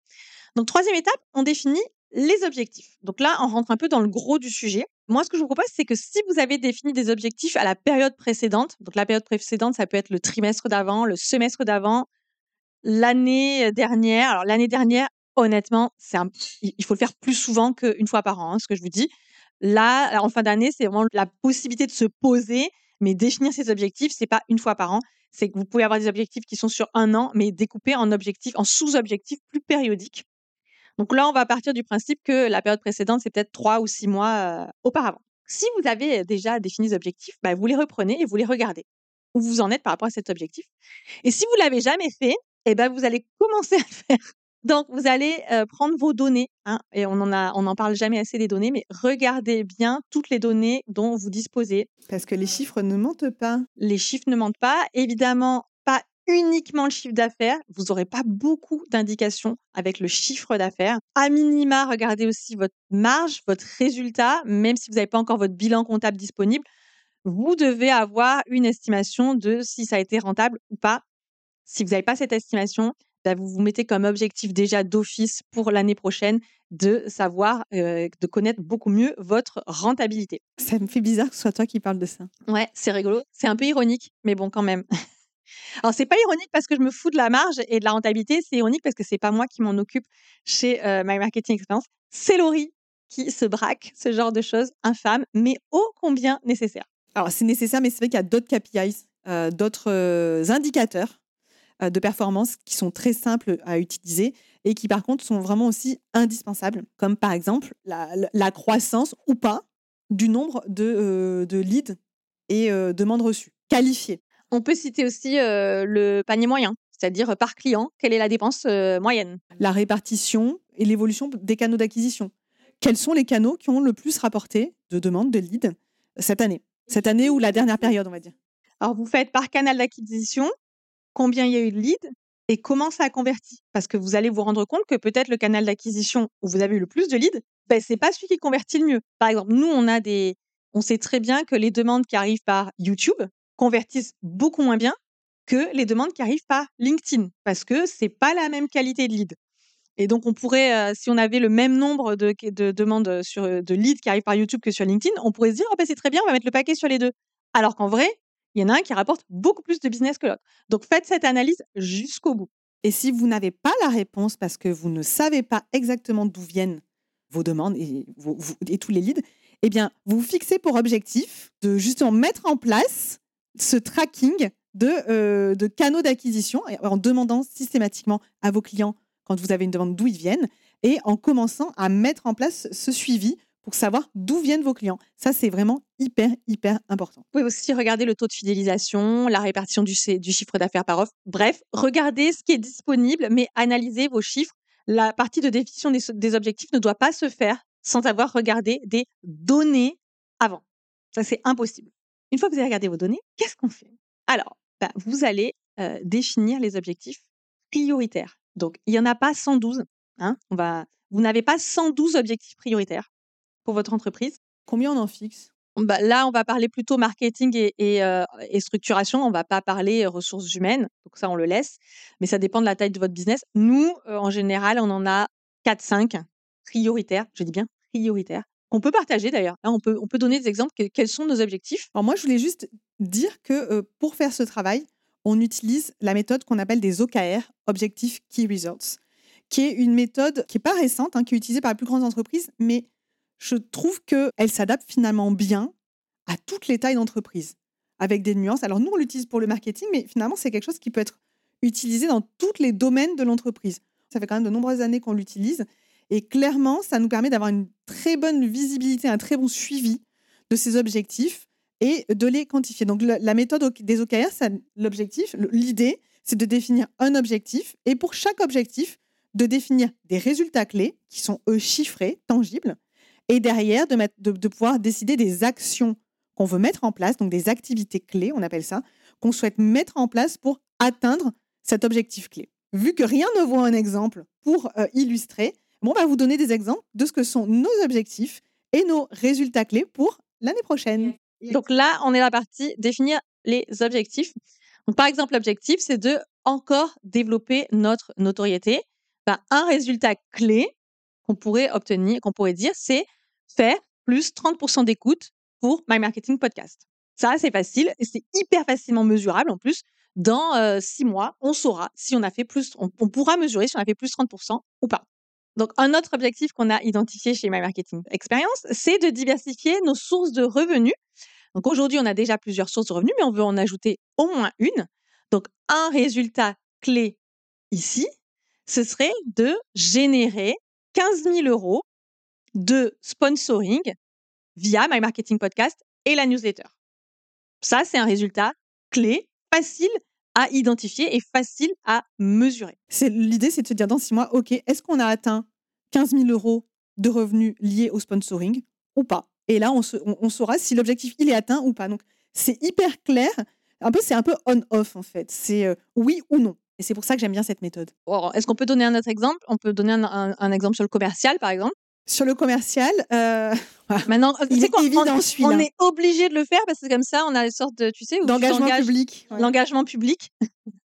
Donc, troisième étape, on définit les objectifs. Donc là, on rentre un peu dans le gros du sujet. Moi, ce que je vous propose, c'est que si vous avez défini des objectifs à la période précédente, donc la période précédente, ça peut être le trimestre d'avant, le semestre d'avant, l'année dernière. Alors l'année dernière, honnêtement, c'est il faut le faire plus souvent qu'une fois par an, hein, ce que je vous dis. Là, en fin d'année, c'est vraiment la possibilité de se poser, mais définir ses objectifs, c'est pas une fois par an. C'est que vous pouvez avoir des objectifs qui sont sur un an, mais découpés en objectifs, en sous-objectifs plus périodiques. Donc là, on va partir du principe que la période précédente, c'est peut-être trois ou six mois auparavant. Si vous avez déjà défini des objectifs, bah, vous les reprenez et vous les regardez. Où vous en êtes par rapport à cet objectif. Et si vous l'avez jamais fait, eh ben, vous allez commencer à le faire. Donc, vous allez prendre vos données, hein, et on en a, on n'en parle jamais assez des données, mais regardez bien toutes les données dont vous disposez. Parce que les chiffres ne mentent pas. Les chiffres ne mentent pas. Évidemment, uniquement le chiffre d'affaires, vous n'aurez pas beaucoup d'indications avec le chiffre d'affaires. À minima, regardez aussi votre marge, votre résultat, même si vous n'avez pas encore votre bilan comptable disponible. Vous devez avoir une estimation de si ça a été rentable ou pas. Si vous n'avez pas cette estimation, bah, vous vous mettez comme objectif déjà d'office pour l'année prochaine de savoir, euh, de connaître beaucoup mieux votre rentabilité. Ça me fait bizarre que ce soit toi qui parles de ça. Ouais, c'est rigolo. C'est un peu ironique, mais bon, quand même. Alors, c'est pas ironique parce que je me fous de la marge et de la rentabilité, c'est ironique parce que c'est pas moi qui m'en occupe chez My Marketing Experience, c'est Laurie qui se braque ce genre de choses infâmes, mais ô combien nécessaires. Alors, c'est nécessaire, mais c'est vrai qu'il y a d'autres KPIs, d'autres indicateurs de performance qui sont très simples à utiliser et qui, par contre, sont vraiment aussi indispensables, comme par exemple la, croissance ou pas du nombre de, de leads et demandes reçues qualifiées. On peut citer aussi euh, le panier moyen, c'est-à-dire euh, par client, quelle est la dépense euh, moyenne? La répartition et l'évolution des canaux d'acquisition. Quels sont les canaux qui ont le plus rapporté de demandes de leads cette année? Cette année ou la dernière période, on va dire. Alors, vous faites par canal d'acquisition, combien il y a eu de leads et comment ça a converti. Parce que vous allez vous rendre compte que peut-être le canal d'acquisition où vous avez eu le plus de leads, ben, c'est pas celui qui convertit le mieux. Par exemple, nous, on a des, on sait très bien que les demandes qui arrivent par YouTube convertissent beaucoup moins bien que les demandes qui arrivent par LinkedIn parce que c'est pas la même qualité de lead. Et donc, on pourrait, euh, si on avait le même nombre de, de demandes sur, de leads qui arrivent par YouTube que sur LinkedIn, on pourrait se dire, oh, ben, c'est très bien, on va mettre le paquet sur les deux. Alors qu'en vrai, il y en a un qui rapporte beaucoup plus de business que l'autre. Donc, faites cette analyse jusqu'au bout. Et si vous n'avez pas la réponse parce que vous ne savez pas exactement d'où viennent vos demandes et, tous les leads, eh bien, vous vous fixez pour objectif de justement mettre en place ce tracking de, euh, de canaux d'acquisition en demandant systématiquement à vos clients quand vous avez une demande d'où ils viennent et en commençant à mettre en place ce suivi pour savoir d'où viennent vos clients. Ça, c'est vraiment hyper, hyper important. Pouvez aussi regarder le taux de fidélisation, la répartition du, du chiffre d'affaires par offre. Bref, regardez ce qui est disponible, mais analysez vos chiffres. La partie de définition des, des objectifs ne doit pas se faire sans avoir regardé des données avant. Ça, c'est impossible. Une fois que vous avez regardé vos données, qu'est-ce qu'on fait? Alors, bah, vous allez euh, définir les objectifs prioritaires. Donc, il n'y en a pas 112. Hein on va, vous n'avez pas 112 objectifs prioritaires pour votre entreprise? Combien on en fixe? Bah, Là, on va parler plutôt marketing et, et, euh, et structuration. On ne va pas parler ressources humaines. Donc, ça, on le laisse. Mais ça dépend de la taille de votre business. Nous, euh, en général, on en a 4-5 prioritaires. Je dis bien prioritaires. On peut partager d'ailleurs. On, peut, on peut donner des exemples. quels sont nos objectifs? Alors, moi, je voulais juste dire que pour faire ce travail, on utilise la méthode qu'on appelle des OKR, Objective Key Results, qui est une méthode qui n'est pas récente, hein, qui est utilisée par les plus grandes entreprises, mais je trouve qu'elle s'adapte finalement bien à toutes les tailles d'entreprise, avec des nuances. Alors nous, on l'utilise pour le marketing, mais finalement, c'est quelque chose qui peut être utilisé dans tous les domaines de l'entreprise. Ça fait quand même de nombreuses années qu'on l'utilise. Et clairement, ça nous permet d'avoir une très bonne visibilité, un très bon suivi de ces objectifs et de les quantifier. Donc la méthode des OKR, l'objectif, l'idée, c'est de définir un objectif et pour chaque objectif, de définir des résultats clés qui sont eux chiffrés, tangibles, et derrière de, pouvoir décider des actions qu'on veut mettre en place, donc des activités clés, on appelle ça, qu'on souhaite mettre en place pour atteindre cet objectif clé. Vu que rien ne vaut un exemple pour euh, illustrer, bon, on va vous donner des exemples de ce que sont nos objectifs et nos résultats clés pour l'année prochaine. Donc là, on est à la partie définir les objectifs. Donc, par exemple, l'objectif, c'est de encore développer notre notoriété. Ben, un résultat clé qu'on pourrait obtenir, qu'on pourrait dire, c'est faire plus 30% d'écoute pour My Marketing Podcast. Ça, c'est facile et c'est hyper facilement mesurable en plus. Dans euh, six mois, on saura si on a fait plus, on, on, pourra mesurer si on a fait plus 30% ou pas. Donc, un autre objectif qu'on a identifié chez My Marketing Experience, c'est de diversifier nos sources de revenus. Donc, aujourd'hui, on a déjà plusieurs sources de revenus, mais on veut en ajouter au moins une. Donc, un résultat clé ici, ce serait de générer 15 000 euros de sponsoring via My Marketing Podcast et la newsletter. Ça, c'est un résultat clé, facile à identifier et facile à mesurer. L'idée, c'est de se dire dans six mois, ok, est-ce qu'on a atteint 15 000 euros de revenus liés au sponsoring ou pas? Et là, on, saura si l'objectif il est atteint ou pas. Donc, c'est hyper clair. Un peu, c'est un peu on/off en fait. C'est euh, oui ou non. Et c'est pour ça que j'aime bien cette méthode. Est-ce qu'on peut donner un autre exemple? On peut donner un, exemple sur le commercial, par exemple? Sur le commercial, euh... maintenant, il est évident celui-là. On est obligé de le faire parce que comme ça, on a une sorte de, tu sais, d'engagement public. L'engagement public.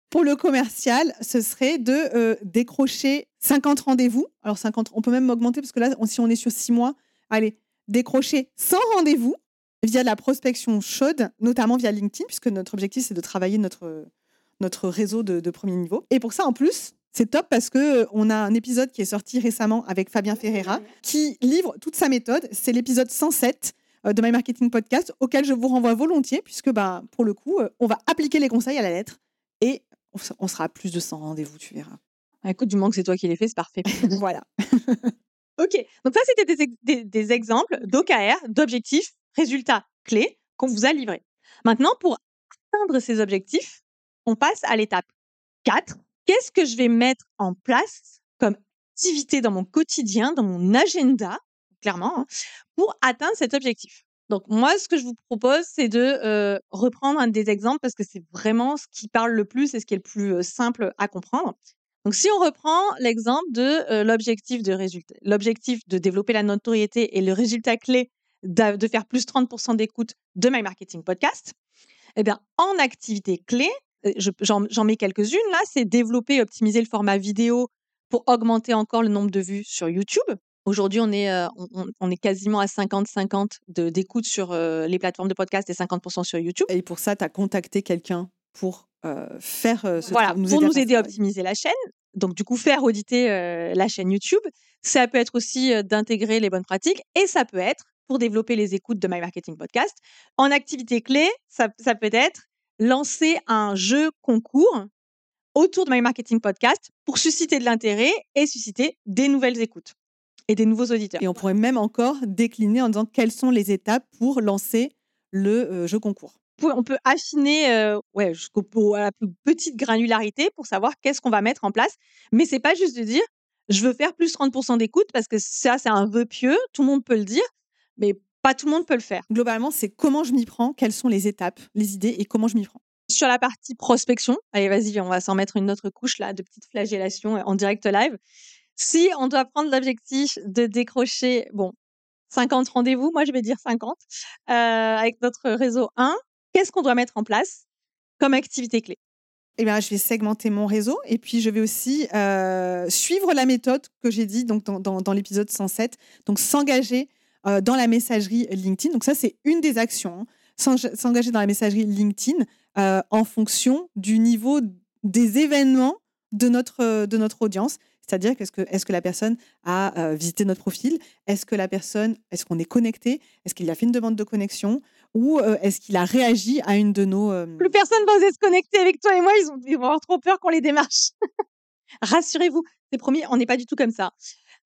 Pour le commercial, ce serait de euh, décrocher 50 rendez-vous. Alors 50, on peut même augmenter parce que là, si on est sur 6 mois, allez, décrocher 100 rendez-vous via la prospection chaude, notamment via LinkedIn, puisque notre objectif, c'est de travailler notre, notre réseau de, de premier niveau. Et pour ça, en plus, c'est top parce que euh, on a un épisode qui est sorti récemment avec Fabien Ferreira qui livre toute sa méthode. C'est l'épisode 107 euh, de My Marketing Podcast auquel je vous renvoie volontiers puisque bah, pour le coup, euh, on va appliquer les conseils à la lettre et on sera à plus de 100 rendez-vous, tu verras. Ah, écoute, du moment que c'est toi qui l'as fait, c'est parfait. voilà. ok, donc ça, c'était des, des exemples d'OKR, d'objectifs, résultats clés qu'on vous a livrés. Maintenant, pour atteindre ces objectifs, on passe à l'étape 4. Qu'est-ce que je vais mettre en place comme activité dans mon quotidien, dans mon agenda, clairement, hein, pour atteindre cet objectif? Donc moi, ce que je vous propose, c'est de reprendre un des exemples parce que c'est vraiment ce qui parle le plus et ce qui est le plus simple à comprendre. Donc si on reprend l'exemple de l'objectif de résultat, l'objectif de développer la notoriété et le résultat clé de faire plus 30% d'écoute de My Marketing Podcast, eh bien en activité clé, j'en mets quelques-unes là, c'est développer et optimiser le format vidéo pour augmenter encore le nombre de vues sur YouTube. Aujourd'hui, on est, on, est quasiment à 50-50 d'écoute sur les plateformes de podcast et 50% sur YouTube. Et pour ça, tu as contacté quelqu'un pour faire ce Voilà, pour nous aider à optimiser la chaîne. Donc, du coup, faire auditer la chaîne YouTube. Ça peut être aussi d'intégrer les bonnes pratiques et ça peut être pour développer les écoutes de My Marketing Podcast. En activité clé, ça, ça peut être lancer un jeu concours autour de My Marketing Podcast pour susciter de l'intérêt et susciter des nouvelles écoutes et des nouveaux auditeurs. Et on pourrait même encore décliner en disant quelles sont les étapes pour lancer le euh, jeu concours. On peut affiner euh, ouais, jusqu'au à la plus petite granularité pour savoir qu'est-ce qu'on va mettre en place. Mais c'est pas juste de dire je veux faire plus 30% d'écoute parce que ça, c'est un vœu pieux. Tout le monde peut le dire, mais pas tout le monde peut le faire. Globalement, c'est comment je m'y prends, quelles sont les étapes, les idées et comment je m'y prends. Sur la partie prospection, allez, vas-y, on va s'en mettre une autre couche là de petite flagellation en direct live. Si on doit prendre l'objectif de décrocher, bon, 50 rendez-vous, moi je vais dire 50, euh, avec notre réseau 1, qu'est-ce qu'on doit mettre en place comme activité clé? Eh bien, je vais segmenter mon réseau et puis je vais aussi euh, suivre la méthode que j'ai dit donc dans, l'épisode 107, donc s'engager euh, dans la messagerie LinkedIn. Donc ça, c'est une des actions, hein. s'engager dans la messagerie LinkedIn en fonction du niveau des événements de notre, de notre audience. C'est-à-dire qu'est-ce que, est-ce que la personne a euh, visité notre profil? Est-ce que la personne, est-ce qu'on est connecté? Est-ce qu'il a fait une demande de connexion? Ou euh, est-ce qu'il a réagi à une de nos... Euh, Plus personne va se connecter avec toi et moi, ils, ont, vont avoir trop peur qu'on les démarche. Rassurez-vous, c'est promis, on n'est pas du tout comme ça.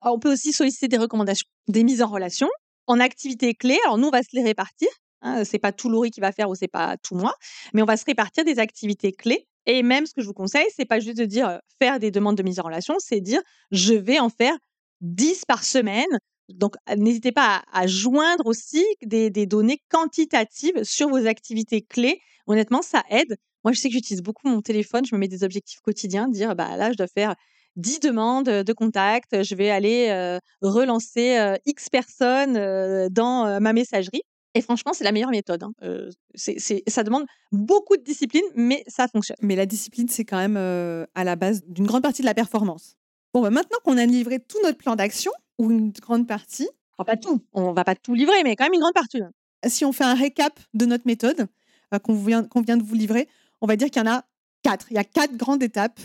on peut aussi solliciter des recommandations, des mises en relation en activités clés. Alors nous, on va se les répartir. Hein, c'est pas tout Laurie qui va faire ou c'est pas tout moi, mais on va se répartir des activités clés et même, ce que je vous conseille, c'est pas juste de dire faire des demandes de mise en relation, c'est dire je vais en faire 10 par semaine. Donc, n'hésitez pas à, joindre aussi des, données quantitatives sur vos activités clés. Honnêtement, ça aide. Moi, je sais que j'utilise beaucoup mon téléphone. Je me mets des objectifs quotidiens, dire bah là, je dois faire 10 demandes de contact. Je vais aller relancer X personnes dans ma messagerie. Et franchement, c'est la meilleure méthode. Hein. ça demande beaucoup de discipline, mais ça fonctionne. Mais la discipline, c'est quand même à la base d'une grande partie de la performance. Bon, bah, maintenant qu'on a livré tout notre plan d'action, ou une grande partie. pas tout, on va pas tout livrer, mais quand même une grande partie. Si on fait un récap de notre méthode qu'on vient, qu'on vient de vous livrer, on va dire qu'il y en a quatre. Il y a quatre grandes étapes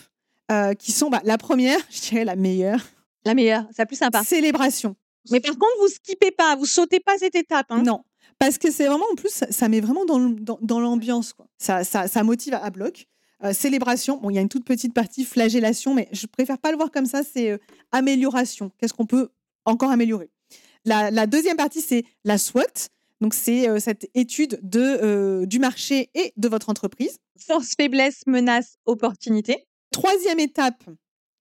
qui sont bah, la première, je dirais la meilleure. La meilleure, c'est la plus sympa. Célébration. Mais par contre, vous skippez pas, vous sautez pas cette étape. Hein. Non, parce que c'est vraiment, en plus, ça, met vraiment dans, dans, l'ambiance. Ça, ça, ça, motive à, bloc. Euh, célébration, bon, il y a une toute petite partie flagellation, mais je préfère pas le voir comme ça, c'est euh, amélioration. Qu'est-ce qu'on peut encore améliorer? La, deuxième partie, c'est la SWOT. Donc, c'est euh, cette étude de, du marché et de votre entreprise. Force, faiblesse, menace, opportunité. Troisième étape,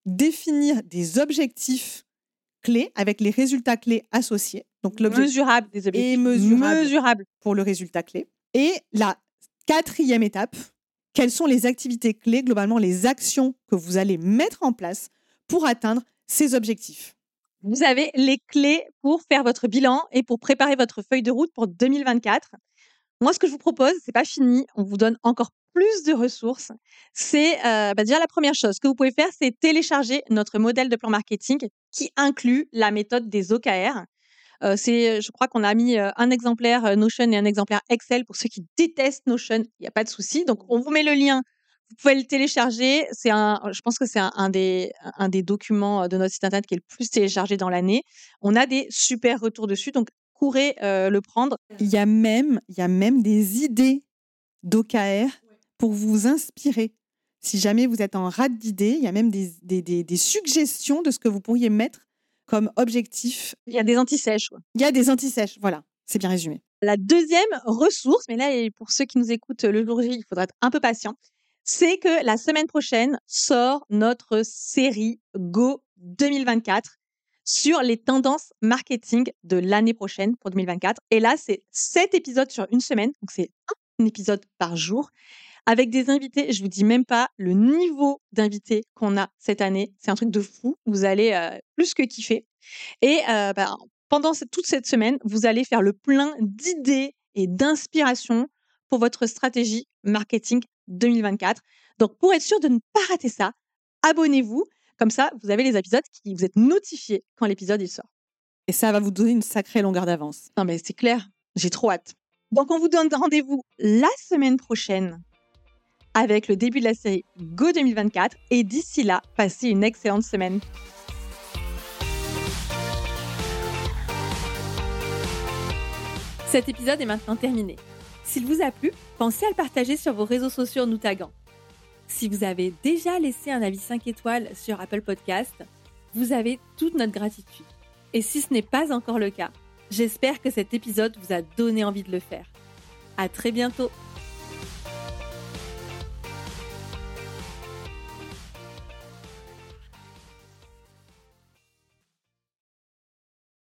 définir des objectifs clés avec les résultats clés associés. Donc mesurable des objectifs. Et mesurable, pour le résultat clé. Et la quatrième étape, quelles sont les activités clés, globalement les actions que vous allez mettre en place pour atteindre ces objectifs? Vous avez les clés pour faire votre bilan et pour préparer votre feuille de route pour 2024. Moi, ce que je vous propose, c'est pas fini. On vous donne encore plus de ressources. C'est euh, bah, déjà la première chose que vous pouvez faire, c'est télécharger notre modèle de plan marketing qui inclut la méthode des OKR. Euh, je crois qu'on a mis euh, un exemplaire euh, Notion et un exemplaire Excel pour ceux qui détestent Notion. Il n'y a pas de souci. Donc, on vous met le lien. Vous pouvez le télécharger. Je pense que c'est un, des, un des documents de notre site internet qui est le plus téléchargé dans l'année. On a des super retours dessus. Donc, courez le prendre. Il y a même, il y a même des idées d'OKR pour vous inspirer. Si jamais vous êtes en rate d'idées, il y a même des, des, des, suggestions de ce que vous pourriez mettre comme objectif. Il y a des anti-sèches. Il y a des anti-sèches, voilà, c'est bien résumé. La deuxième ressource, mais là, pour ceux qui nous écoutent le jour J, il faudra être un peu patient, c'est que la semaine prochaine sort notre série Go 2024 sur les tendances marketing de l'année prochaine pour 2024. Et là, c'est sept épisodes sur une semaine, donc c'est un épisode par jour, avec des invités. Je vous dis même pas le niveau d'invités qu'on a cette année. C'est un truc de fou. Vous allez euh, plus que kiffer. Et euh, bah, pendant toute cette semaine, vous allez faire le plein d'idées et d'inspiration pour votre stratégie marketing 2024. Donc, pour être sûr de ne pas rater ça, abonnez-vous. Comme ça, vous avez les épisodes qui vous êtes notifiés quand l'épisode il sort. Et ça va vous donner une sacrée longueur d'avance. Non, mais c'est clair. J'ai trop hâte. Donc, on vous donne rendez-vous la semaine prochaine avec le début de la série Go 2024. Et d'ici là, passez une excellente semaine. Cet épisode est maintenant terminé. S'il vous a plu, pensez à le partager sur vos réseaux sociaux en nous taguant. Si vous avez déjà laissé un avis 5 étoiles sur Apple Podcast, vous avez toute notre gratitude. Et si ce n'est pas encore le cas, j'espère que cet épisode vous a donné envie de le faire. À très bientôt!